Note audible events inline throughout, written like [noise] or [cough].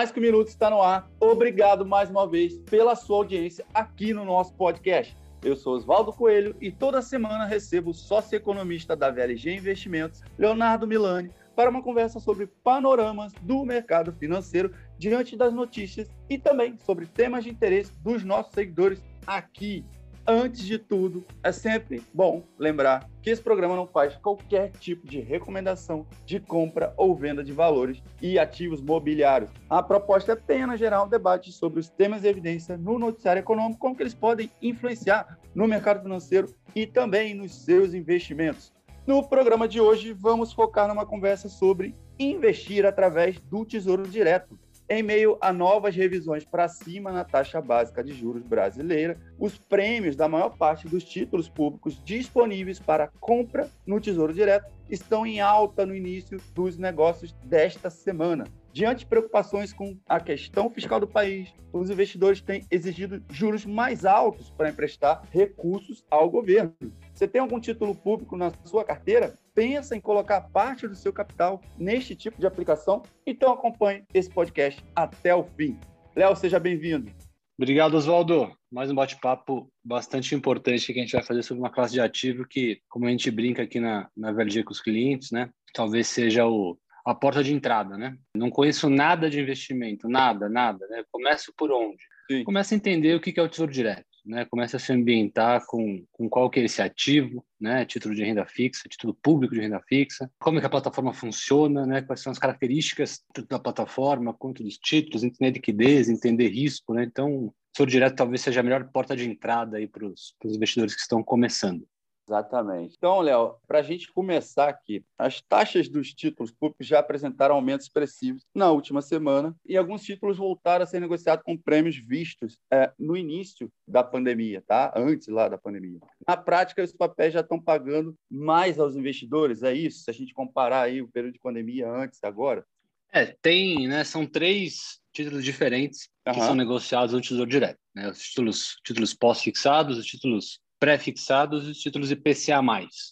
Mais que um minuto está no ar. Obrigado mais uma vez pela sua audiência aqui no nosso podcast. Eu sou Oswaldo Coelho e toda semana recebo o sócio-economista da VLG Investimentos, Leonardo Milani, para uma conversa sobre panoramas do mercado financeiro diante das notícias e também sobre temas de interesse dos nossos seguidores aqui antes de tudo, é sempre bom lembrar que esse programa não faz qualquer tipo de recomendação de compra ou venda de valores e ativos mobiliários. A proposta é apenas gerar um debate sobre os temas de evidência no noticiário econômico, como que eles podem influenciar no mercado financeiro e também nos seus investimentos. No programa de hoje, vamos focar numa conversa sobre investir através do Tesouro Direto. Em meio a novas revisões para cima na taxa básica de juros brasileira, os prêmios da maior parte dos títulos públicos disponíveis para compra no Tesouro Direto estão em alta no início dos negócios desta semana. Diante de preocupações com a questão fiscal do país, os investidores têm exigido juros mais altos para emprestar recursos ao governo. Você tem algum título público na sua carteira? pensa em colocar parte do seu capital neste tipo de aplicação, então acompanhe esse podcast até o fim. Léo, seja bem-vindo. Obrigado, Oswaldo. Mais um bate-papo bastante importante que a gente vai fazer sobre uma classe de ativo que, como a gente brinca aqui na, na VLG com os clientes, né, talvez seja o, a porta de entrada, né? Não conheço nada de investimento, nada, nada, né? Começo por onde? Sim. Começa a entender o que é o Tesouro Direto né, começa a se ambientar com, com qual que é esse ativo, né, título de renda fixa, título público de renda fixa, como é que a plataforma funciona, né, quais são as características da plataforma quanto dos títulos, entender liquidez, entender risco, né, então Tesouro Direto talvez seja a melhor porta de entrada para os investidores que estão começando. Exatamente. Então, Léo, para a gente começar aqui, as taxas dos títulos públicos já apresentaram aumentos expressivos na última semana e alguns títulos voltaram a ser negociados com prêmios vistos é, no início da pandemia, tá? Antes lá da pandemia. Na prática, os papéis já estão pagando mais aos investidores, é isso? Se a gente comparar aí o período de pandemia antes e agora? É, tem, né? São três títulos diferentes uhum. que são negociados no Tesouro Direto. Né? Os títulos, títulos pós-fixados, os títulos pré-fixados os títulos IPCA+,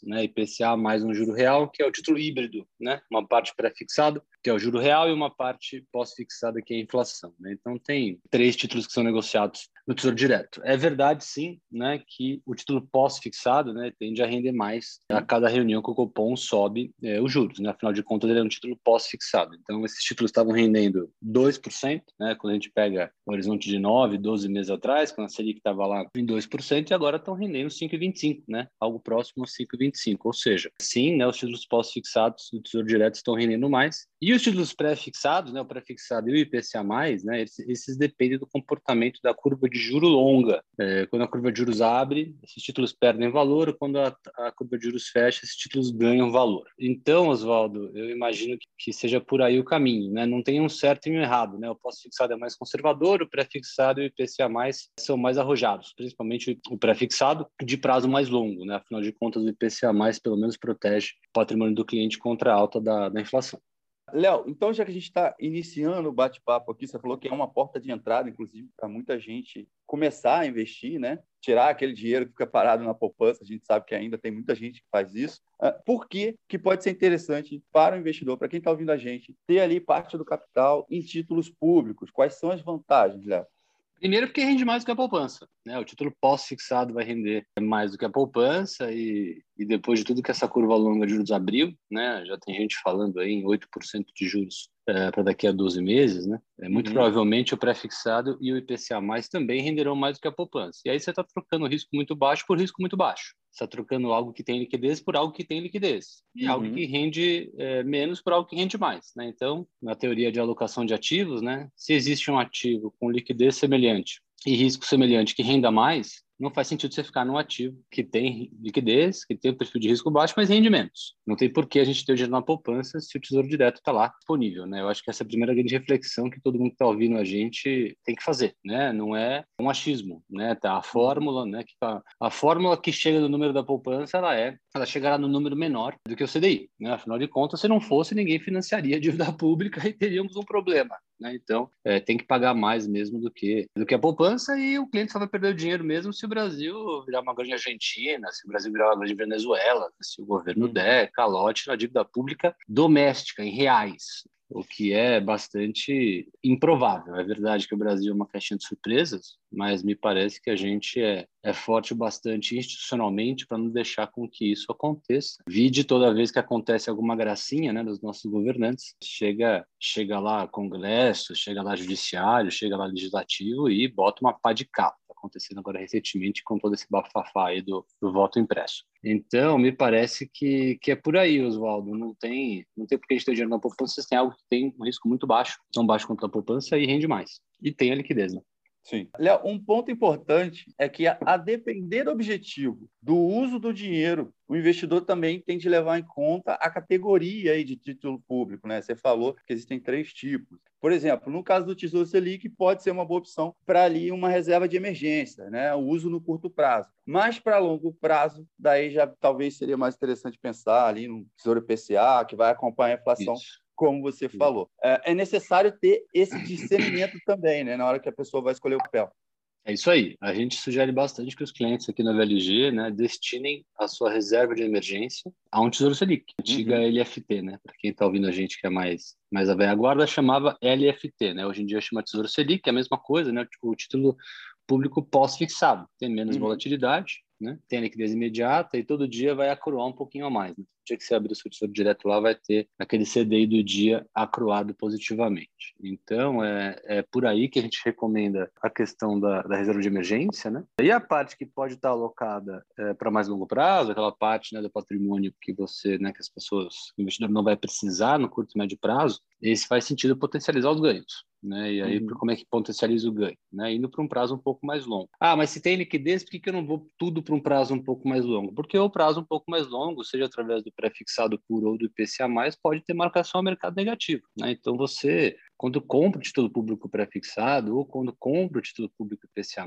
né? IPCA mais um juro real, que é o título híbrido, né? Uma parte pré-fixado que é o juro real, e uma parte pós-fixada, que é a inflação. Né? Então, tem três títulos que são negociados no Tesouro Direto. É verdade, sim, né, que o título pós-fixado né, tende a render mais a cada reunião que o Copom sobe é, os juros. Né? Afinal de contas, ele é um título pós-fixado. Então, esses títulos estavam rendendo 2%, né, quando a gente pega o horizonte de 9, 12 meses atrás, quando a Selic estava lá em 2%, e agora estão rendendo 5,25%, né, algo próximo a 5,25%. Ou seja, sim, né, os títulos pós-fixados do Tesouro Direto estão rendendo mais, e os títulos pré-fixados, né, o pré-fixado e o IPCA+, né, esses, esses, dependem do comportamento da curva de juro longa. É, quando a curva de juros abre, esses títulos perdem valor, quando a, a, curva de juros fecha, esses títulos ganham valor. Então, Oswaldo, eu imagino que, que, seja por aí o caminho, né? Não tem um certo e um errado, né? O pós-fixado é mais conservador, o pré-fixado e o IPCA+, são mais arrojados, principalmente o pré-fixado de prazo mais longo, né? Afinal de contas, o IPCA+, pelo menos protege o patrimônio do cliente contra a alta da, da inflação. Léo, então já que a gente está iniciando o bate-papo aqui, você falou que é uma porta de entrada, inclusive, para muita gente começar a investir, né? Tirar aquele dinheiro que fica parado na poupança, a gente sabe que ainda tem muita gente que faz isso. Ah, por que, que pode ser interessante para o investidor, para quem está ouvindo a gente, ter ali parte do capital em títulos públicos? Quais são as vantagens, Léo? Primeiro porque rende mais do que a poupança. Né? O título pós-fixado vai render mais do que a poupança e, e depois de tudo que essa curva longa de juros abriu, né? já tem gente falando aí em 8% de juros é, para daqui a 12 meses, né? É, muito uhum. provavelmente o pré-fixado e o IPCA+, também renderão mais do que a poupança. E aí você está trocando risco muito baixo por risco muito baixo. Você está trocando algo que tem liquidez por algo que tem liquidez. E uhum. algo que rende é, menos por algo que rende mais. Né? Então, na teoria de alocação de ativos, né, se existe um ativo com liquidez semelhante e risco semelhante que renda mais, não faz sentido você ficar num ativo que tem liquidez, que tem um perfil de risco baixo, mas rende menos. Não tem por que a gente ter o dinheiro na poupança se o Tesouro Direto está lá disponível, né? Eu acho que essa é a primeira grande reflexão que todo mundo que está ouvindo a gente tem que fazer, né? Não é um achismo, né? Tá a fórmula, né? Que a, a fórmula que chega no número da poupança, ela é, ela chegará no número menor do que o CDI, né? Afinal de contas, se não fosse, ninguém financiaria a dívida [laughs] pública e teríamos um problema, né? Então, é, tem que pagar mais mesmo do que, do que a poupança e o cliente só vai perder o dinheiro mesmo se o Brasil virar uma grande Argentina, se o Brasil virar uma grande Venezuela, se o governo uhum. der calote na dívida pública doméstica, em reais. O que é bastante improvável. É verdade que o Brasil é uma caixinha de surpresas, mas me parece que a gente é, é forte bastante institucionalmente para não deixar com que isso aconteça. Vide toda vez que acontece alguma gracinha né, dos nossos governantes, chega, chega lá Congresso, chega lá Judiciário, chega lá Legislativo e bota uma pá de capa acontecendo agora recentemente com todo esse bafafá aí do, do voto impresso. Então, me parece que, que é por aí, Oswaldo. Não tem, não tem porque a gente ter dinheiro na poupança, tem algo que tem um risco muito baixo, tão baixo quanto a poupança e rende mais. E tem a liquidez, né? Sim. Léo, um ponto importante é que, a, a, depender do objetivo do uso do dinheiro, o investidor também tem de levar em conta a categoria aí de título público. Né? Você falou que existem três tipos. Por exemplo, no caso do Tesouro Selic, pode ser uma boa opção para ali uma reserva de emergência, né? o uso no curto prazo. Mas para longo prazo, daí já talvez seria mais interessante pensar ali no Tesouro PCA, que vai acompanhar a inflação. Isso como você falou. É, é necessário ter esse discernimento [coughs] também, né, na hora que a pessoa vai escolher o papel. É isso aí. A gente sugere bastante que os clientes aqui na VLG né, destinem a sua reserva de emergência a um Tesouro Selic, antiga uhum. LFT, né? Para quem está ouvindo a gente que é mais, mais a velha guarda, chamava LFT, né? Hoje em dia chama Tesouro Selic, é a mesma coisa, né? O título público pós-fixado, tem menos uhum. volatilidade, né? Tem a liquidez imediata e todo dia vai acruar um pouquinho a mais. Né? O dia que você abrir o seu tesouro direto lá, vai ter aquele CDI do dia acruado positivamente. Então, é, é por aí que a gente recomenda a questão da, da reserva de emergência, né? E a parte que pode estar alocada é, para mais longo prazo, aquela parte né, do patrimônio que você, né, que as pessoas, o investidor não vai precisar no curto e médio prazo, esse faz sentido potencializar os ganhos. Né? E aí, uhum. como é que potencializa o ganho? Né? Indo para um prazo um pouco mais longo. Ah, mas se tem liquidez, por que, que eu não vou tudo para um prazo um pouco mais longo? Porque o prazo um pouco mais longo, seja através do pré-fixado puro ou do IPCA+, pode ter marcação a mercado negativo. Né? Então, você quando compra o título público pré-fixado ou quando compra o título público IPCA+,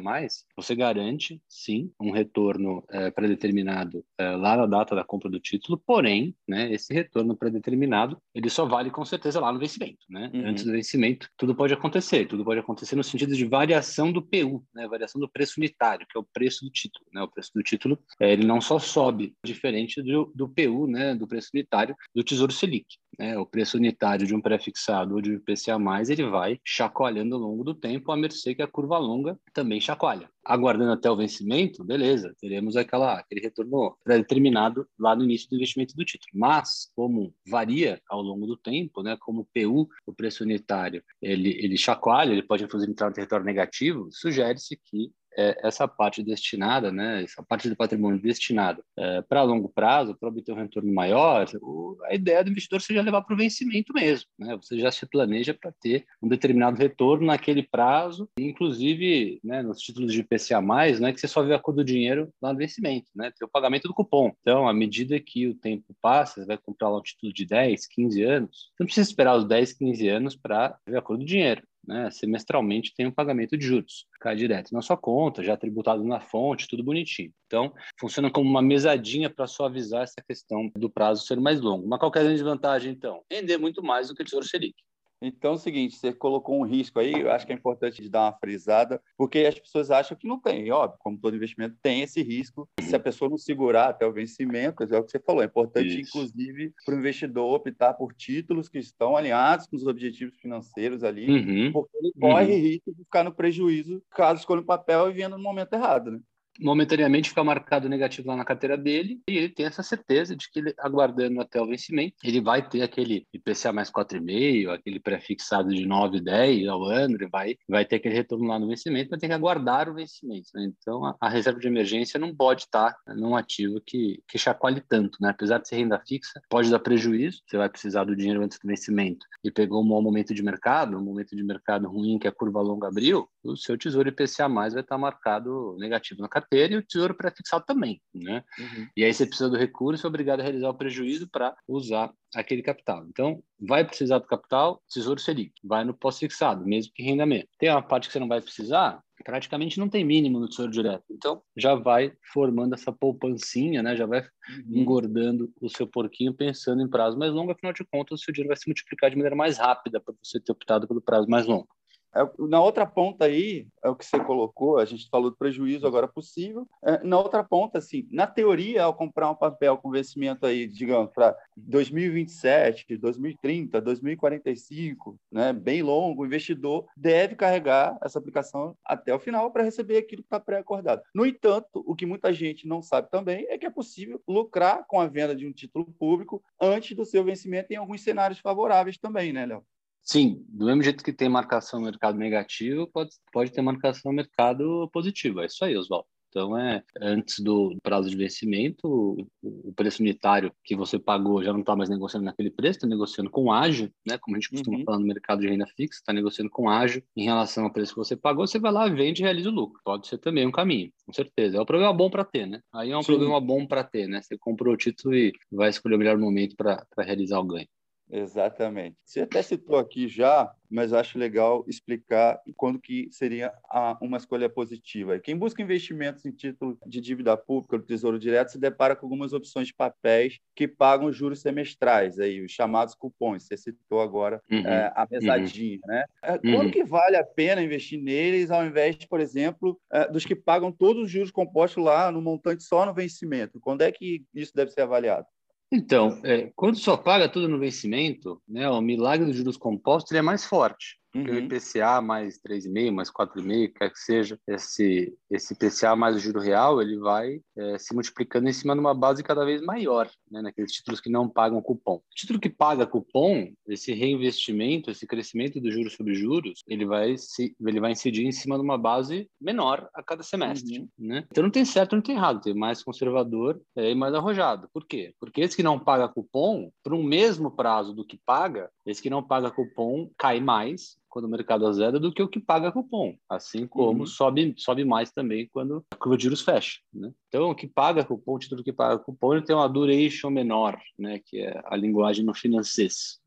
você garante, sim, um retorno é, pré-determinado é, lá na data da compra do título, porém, né, esse retorno pré-determinado, ele só vale com certeza lá no vencimento, né? Uhum. Antes do vencimento, tudo pode acontecer, tudo pode acontecer no sentido de variação do PU, né, variação do preço unitário, que é o preço do título, né? O preço do título, é, ele não só sobe, diferente do, do PU, né, do preço unitário do Tesouro Selic, né? O preço unitário de um pré-fixado ou de um IPCA+, ele vai chacoalhando ao longo do tempo, a mercê que a curva longa também chacoalha. Aguardando até o vencimento, beleza, teremos aquela, aquele retorno determinado lá no início do investimento do título. Mas, como varia ao longo do tempo, né, como o PU, o preço unitário, ele, ele chacoalha, ele pode inclusive entrar no território negativo, sugere-se que é, essa parte destinada, né, essa parte do patrimônio destinado é, para longo prazo, para obter um retorno maior, o, a ideia do investidor seja levar para o vencimento mesmo. Né? Você já se planeja para ter um determinado retorno naquele prazo, inclusive né, nos títulos de IPCA+, não é que você só vê a cor do dinheiro lá no vencimento, né? tem o pagamento do cupom. Então, à medida que o tempo passa, você vai comprar lá um título de 10, 15 anos, você não precisa esperar os 10, 15 anos para ver a cor do dinheiro né, semestralmente tem um pagamento de juros, cai direto na sua conta, já tributado na fonte, tudo bonitinho. Então, funciona como uma mesadinha para suavizar essa questão do prazo ser mais longo. Mas qual é a grande vantagem, então? Render muito mais do que o Tesouro Selic. Então é o seguinte, você colocou um risco aí, eu acho que é importante dar uma frisada, porque as pessoas acham que não tem, óbvio, como todo investimento tem esse risco, se a pessoa não segurar até o vencimento, é o que você falou, é importante Isso. inclusive para o investidor optar por títulos que estão alinhados com os objetivos financeiros ali, uhum. porque ele corre uhum. risco de ficar no prejuízo caso escolha o papel e venda no momento errado, né? Momentaneamente fica marcado negativo lá na carteira dele e ele tem essa certeza de que ele, aguardando até o vencimento, ele vai ter aquele IPCA mais 4,5, aquele pré-fixado de 9, 10 ao ano, ele vai, vai ter aquele retorno lá no vencimento, mas tem que aguardar o vencimento. Né? Então, a, a, reserva de emergência não pode estar num ativo que, que chacoalhe tanto, né? Apesar de ser renda fixa, pode dar prejuízo, você vai precisar do dinheiro antes do vencimento e pegou um mau momento de mercado, um momento de mercado ruim que a curva longa abriu, o seu tesouro IPCA mais vai estar marcado negativo na carteira e o tesouro pré-fixado também, né? Uhum. E aí você precisa do recurso, obrigado a realizar o prejuízo para usar aquele capital. Então, vai precisar do capital, tesouro Selic, vai no pós-fixado, mesmo que renda menos. Tem uma parte que você não vai precisar, praticamente não tem mínimo no tesouro direto. Então, já vai formando essa poupancinha, né? Já vai uhum. engordando o seu porquinho pensando em prazo mais longo, afinal de contas, o seu dinheiro vai se multiplicar de maneira mais rápida para você ter optado pelo prazo mais longo. É, na outra ponta aí, é o que você colocou, a gente falou do prejuízo agora possível. É, na outra ponta, assim, na teoria, ao comprar um papel com vencimento aí, digamos, para 2027, 2030, 2045, né, bem longo, o investidor deve carregar essa aplicação até o final para receber aquilo que está pré-acordado. No entanto, o que muita gente não sabe também é que é possível lucrar com a venda de um título público antes do seu vencimento em alguns cenários favoráveis também, né, Léo? Sim, do mesmo jeito que tem marcação no mercado negativo, pode, pode ter marcação no mercado positivo. É isso aí, Oswaldo. Então, é antes do prazo de vencimento, o, o preço unitário que você pagou já não está mais negociando naquele preço, está negociando com ágil, né? Como a gente costuma uhum. falar no mercado de renda fixa, está negociando com ágil em relação ao preço que você pagou, você vai lá, vende e realiza o lucro. Pode ser também um caminho, com certeza. É um problema bom para ter, né? Aí é um Sim. problema bom para ter, né? Você comprou o título e vai escolher o melhor momento para realizar o ganho. Exatamente. Você até citou aqui já, mas acho legal explicar quando que seria uma escolha positiva. Quem busca investimentos em título de dívida pública do Tesouro Direto se depara com algumas opções de papéis que pagam juros semestrais, aí, os chamados cupons. Você citou agora uhum, é, a mesadinha. Uhum. Né? É, quando uhum. que vale a pena investir neles, ao invés, por exemplo, é, dos que pagam todos os juros compostos lá no montante só no vencimento? Quando é que isso deve ser avaliado? Então, é, quando só paga tudo no vencimento, né, o milagre dos juros compostos ele é mais forte. Uhum. o IPCA mais 3,5, mais 4,5, quer que seja, esse, esse IPCA mais o juro real, ele vai é, se multiplicando em cima de uma base cada vez maior, né, naqueles títulos que não pagam cupom. O título que paga cupom, esse reinvestimento, esse crescimento do juros sobre juros, ele vai, se, ele vai incidir em cima de uma base menor a cada semestre. Uhum. Né? Então não tem certo, não tem errado, tem mais conservador é, e mais arrojado. Por quê? Porque esse que não paga cupom, por um mesmo prazo do que paga, esse que não paga cupom cai mais quando o mercado azeda do que o que paga cupom, assim como uhum. sobe, sobe mais também quando a curva de juros fecha. Né? Então, o que paga cupom, o título que paga cupom, ele tem uma duration menor, né? que é a linguagem no financeiro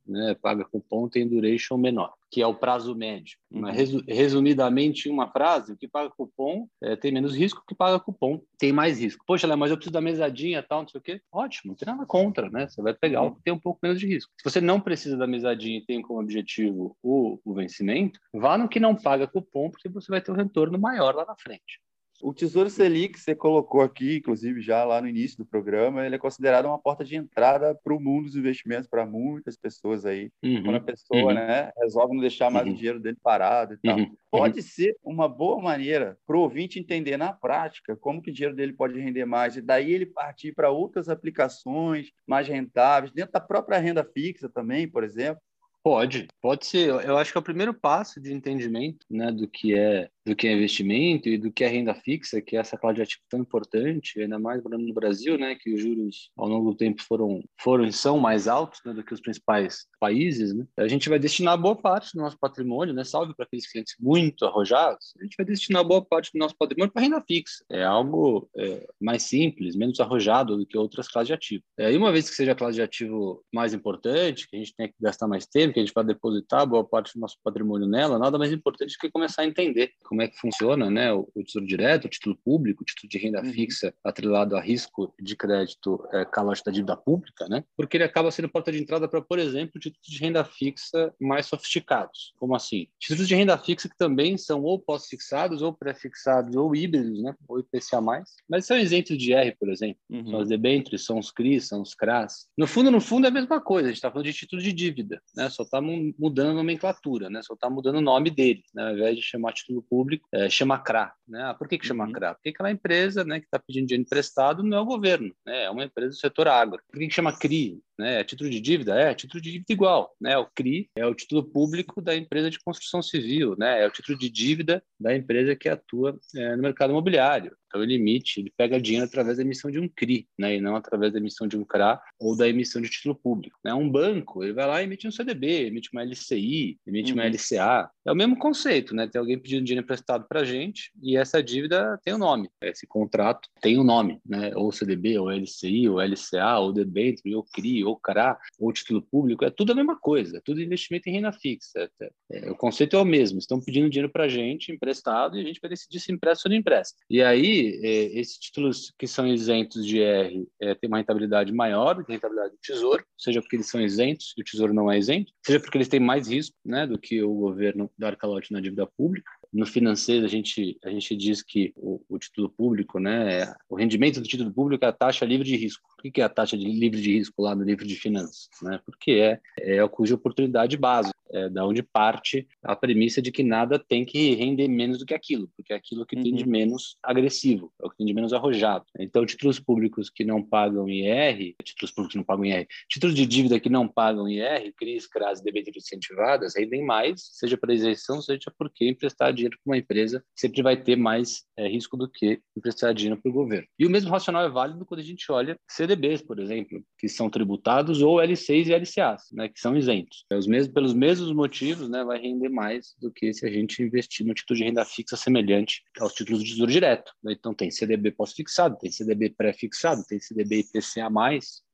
né? Paga cupom tem duration menor, que é o prazo médio. Uhum. Resumidamente, em uma frase, o que paga cupom é, tem menos risco, o que paga cupom tem mais risco. Poxa, Léo, mas eu preciso da mesadinha tal, não sei o quê. Ótimo, não tem nada contra, né? Você vai pegar uhum. o que tem um pouco menos de risco. Se você não precisa da mesadinha e tem como objetivo o, o vencimento, vá no que não paga cupom, porque você vai ter um retorno maior lá na frente. O Tesouro Selic, você colocou aqui, inclusive já lá no início do programa, ele é considerado uma porta de entrada para o mundo dos investimentos para muitas pessoas aí. Uhum, quando a pessoa uhum. né, resolve não deixar mais uhum. o dinheiro dele parado e tal. Uhum, pode uhum. ser uma boa maneira para o ouvinte entender na prática como que o dinheiro dele pode render mais e daí ele partir para outras aplicações mais rentáveis, dentro da própria renda fixa também, por exemplo. Pode, pode ser. Eu acho que é o primeiro passo de entendimento né, do que é do que é investimento e do que é renda fixa, que é essa classe de ativo tão importante, ainda mais no Brasil, né, que os juros ao longo do tempo foram foram e são mais altos né, do que os principais países, né? A gente vai destinar boa parte do nosso patrimônio, né, salve para aqueles clientes muito arrojados, a gente vai destinar boa parte do nosso patrimônio para renda fixa. É algo é, mais simples, menos arrojado do que outras classes de ativo. É, e uma vez que seja a classe de ativo mais importante, que a gente tem que gastar mais tempo que a gente vai depositar boa parte do nosso patrimônio nela, nada mais importante do que começar a entender como é que funciona né, o, o tesouro direto, o título público, o título de renda uhum. fixa atrelado a risco de crédito é, calote da dívida pública, né? porque ele acaba sendo porta de entrada para, por exemplo, títulos de renda fixa mais sofisticados. Como assim? Títulos de renda fixa que também são ou pós-fixados, ou pré-fixados, ou híbridos, né? ou IPCA+, mas são isentos de R, por exemplo. Uhum. São as debêntures, são os CRIs, são os CRAs. No fundo, no fundo é a mesma coisa, a gente está falando de título de dívida, né? só está mudando a nomenclatura, né? só está mudando o nome dele, né? ao invés de chamar título público, é, chama CRA. Né? Ah, por que, que chama uhum. CRA? Porque aquela empresa né, que está pedindo dinheiro emprestado não é o governo, né? é uma empresa do setor agro. Por que, que chama CRI? Né? É título de dívida? É, título de dívida igual. Né? O CRI é o título público da empresa de construção civil, né? é o título de dívida da empresa que atua é, no mercado imobiliário. Então, ele emite, ele pega dinheiro através da emissão de um CRI, né? e não através da emissão de um CRA ou da emissão de título público. Né? Um banco, ele vai lá e emite um CDB, emite uma LCI, emite uhum. uma LCA. É o mesmo conceito, né? Tem alguém pedindo dinheiro emprestado para a gente e essa dívida tem o um nome. Esse contrato tem o um nome, né? Ou CDB, ou LCI, ou LCA, ou debênture, ou CRI, ou CRA, ou título público, é tudo a mesma coisa, é tudo investimento em renda fixa. É, é, o conceito é o mesmo, estão pedindo dinheiro para a gente, emprestado, e a gente vai decidir se empresta ou não empresta. E aí, é, esses títulos que são isentos de IR é, têm uma rentabilidade maior do que a rentabilidade do Tesouro, seja porque eles são isentos e o Tesouro não é isento, seja porque eles têm mais risco né, do que o governo dar calote na dívida pública. No financeiro, a gente, a gente diz que o, o título público, né, o rendimento do título público é a taxa livre de risco. O que é a taxa de livre de risco lá no livro de finanças? Né? Porque é, é a cuja oportunidade básica é, da onde parte a premissa de que nada tem que render menos do que aquilo, porque é aquilo que uhum. tem de uhum. menos agressivo, é o que tem de menos arrojado. Então, títulos públicos que não pagam IR, títulos públicos que não pagam IR, títulos de dívida que não pagam IR, CRIs, CRAS, debêntures incentivadas, rendem mais, seja para isenção, seja porque emprestar dinheiro para uma empresa sempre vai ter mais é, risco do que emprestar dinheiro para o governo. E o mesmo racional é válido quando a gente olha CDBs, por exemplo, que são tributados, ou L6 e LCAs, né, que são isentos. É os mesmos, pelos mesmos mesmos motivos, né, vai render mais do que se a gente investir no título de renda fixa semelhante aos títulos de tesouro direto. Né? Então, tem CDB pós-fixado, tem CDB pré-fixado, tem CDB IPCA+,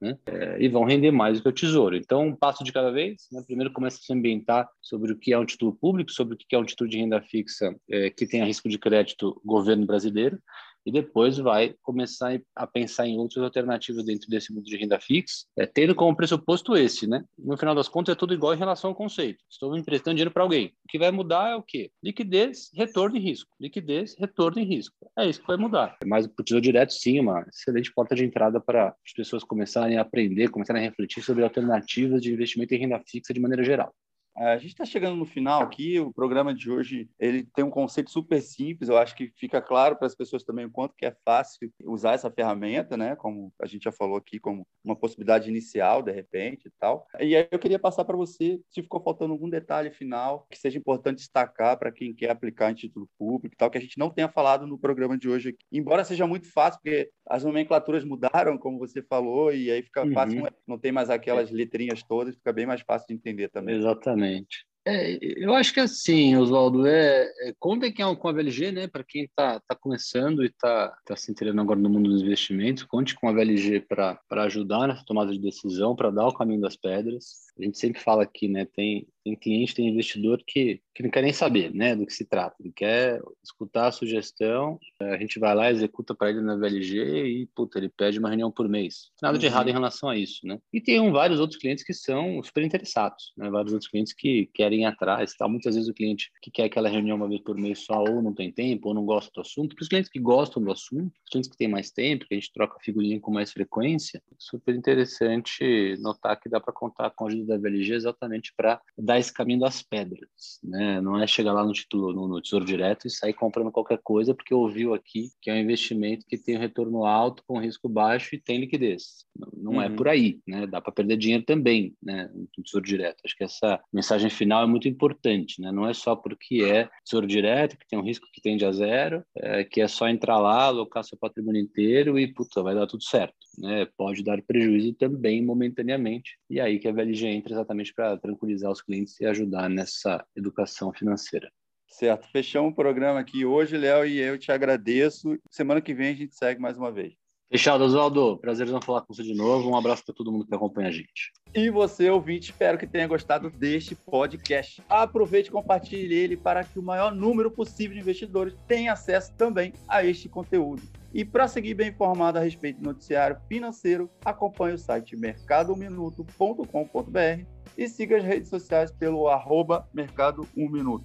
né? É, e vão render mais do que o tesouro. Então, um passo de cada vez. Né? Primeiro, começa a se ambientar sobre o que é um título público, sobre o que é um título de renda fixa é, que tenha risco de crédito governo brasileiro e depois vai começar a pensar em outras alternativas dentro desse mundo de renda fixa, é, tendo como pressuposto esse, né? No final das contas, é tudo igual em relação ao conceito. Estou emprestando dinheiro para alguém. O que vai mudar é o quê? Liquidez, retorno e risco. Liquidez, retorno e risco. É isso que vai mudar. Mas o tesouro direto, sim, é uma excelente porta de entrada para as pessoas começarem a aprender, começarem a refletir sobre alternativas de investimento em renda fixa de maneira geral. A gente está chegando no final aqui. O programa de hoje ele tem um conceito super simples. Eu acho que fica claro para as pessoas também o quanto que é fácil usar essa ferramenta, né? Como a gente já falou aqui, como uma possibilidade inicial, de repente, e tal. E aí eu queria passar para você se ficou faltando algum detalhe final que seja importante destacar para quem quer aplicar em título público, e tal, que a gente não tenha falado no programa de hoje. Aqui. Embora seja muito fácil, porque as nomenclaturas mudaram, como você falou, e aí fica uhum. fácil. Não tem mais aquelas letrinhas todas, fica bem mais fácil de entender também. Exatamente. Exatamente. É, eu acho que assim, Oswaldo, é, é contem com a VLG, né? Para quem está tá começando e está tá se interessando agora no mundo dos investimentos, conte com a VLG para ajudar nessa tomada de decisão, para dar o caminho das pedras. A gente sempre fala aqui, né? Tem, tem cliente, tem investidor que, que não quer nem saber né, do que se trata. Ele quer escutar a sugestão, a gente vai lá, executa para ele na VLG e, puta, ele pede uma reunião por mês. Nada de errado em uhum. relação a isso, né? E tem um, vários outros clientes que são super interessados, né? Vários outros clientes que querem ir atrás, tal. Muitas vezes o cliente que quer aquela reunião uma vez por mês só ou não tem tempo ou não gosta do assunto. Para os clientes que gostam do assunto, os clientes que têm mais tempo, que a gente troca figurinha com mais frequência, super interessante notar que dá para contar com a ajuda da VLG exatamente para dar esse caminho das pedras, né? Não é chegar lá no título, no, no, Tesouro Direto e sair comprando qualquer coisa porque ouviu aqui que é um investimento que tem um retorno alto com risco baixo e tem liquidez. Não, não é uhum. é por aí, né? Dá para perder dinheiro também, né? No Tesouro Direto. Acho que essa mensagem final é muito importante, né? Não é só porque é Tesouro Direto que tem um risco que tende a zero, é, que é só entrar lá, alocar seu patrimônio inteiro e puta, vai dar tudo certo, né? Pode dar prejuízo também momentaneamente e aí que a VLG entra exatamente para tranquilizar os clientes e ajudar nessa educação financeira. Certo, fechamos o programa aqui hoje, Léo, e eu te agradeço. Semana que vem a gente segue mais uma vez. Fechado, Oswaldo. Prazer falar com você de novo. Um abraço para todo mundo que acompanha a gente. E você, ouvinte, espero que tenha gostado deste podcast. Aproveite e compartilhe ele para que o maior número possível de investidores tenha acesso também a este conteúdo. E para seguir bem informado a respeito do noticiário financeiro, acompanhe o site mercadominuto.com.br e siga as redes sociais pelo arroba Mercado 1 Minuto.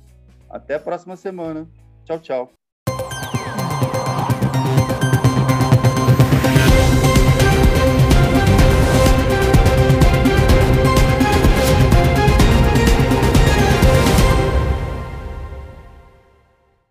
Até a próxima semana. Tchau, tchau.